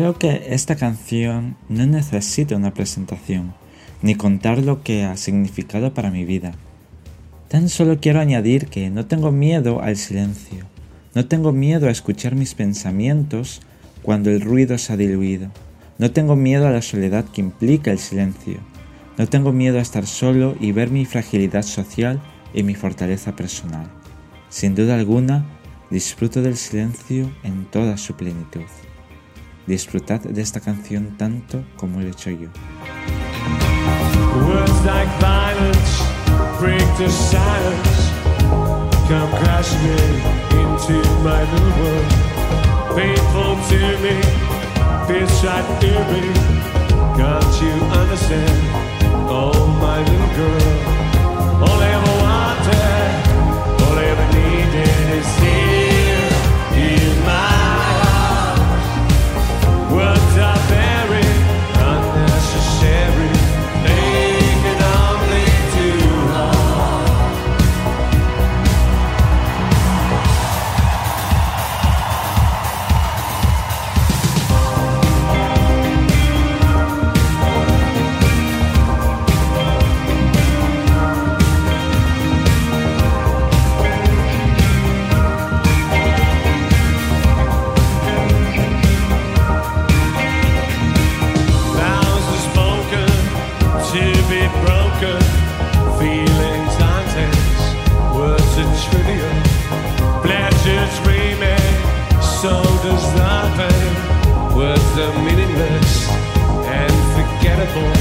Creo que esta canción no necesita una presentación, ni contar lo que ha significado para mi vida. Tan solo quiero añadir que no tengo miedo al silencio, no tengo miedo a escuchar mis pensamientos cuando el ruido se ha diluido, no tengo miedo a la soledad que implica el silencio, no tengo miedo a estar solo y ver mi fragilidad social y mi fortaleza personal. Sin duda alguna, disfruto del silencio en toda su plenitud. Disfrutad de esta canción tanto como lo he hecho yo. Words like violence break the silence. Come crashing into my little world. Painful to me, feels right through me. Can't you understand? Oh, my little girl. All I it's trivial. Pleasure's dreaming, so does nothing pain. Words are meaningless and forgettable.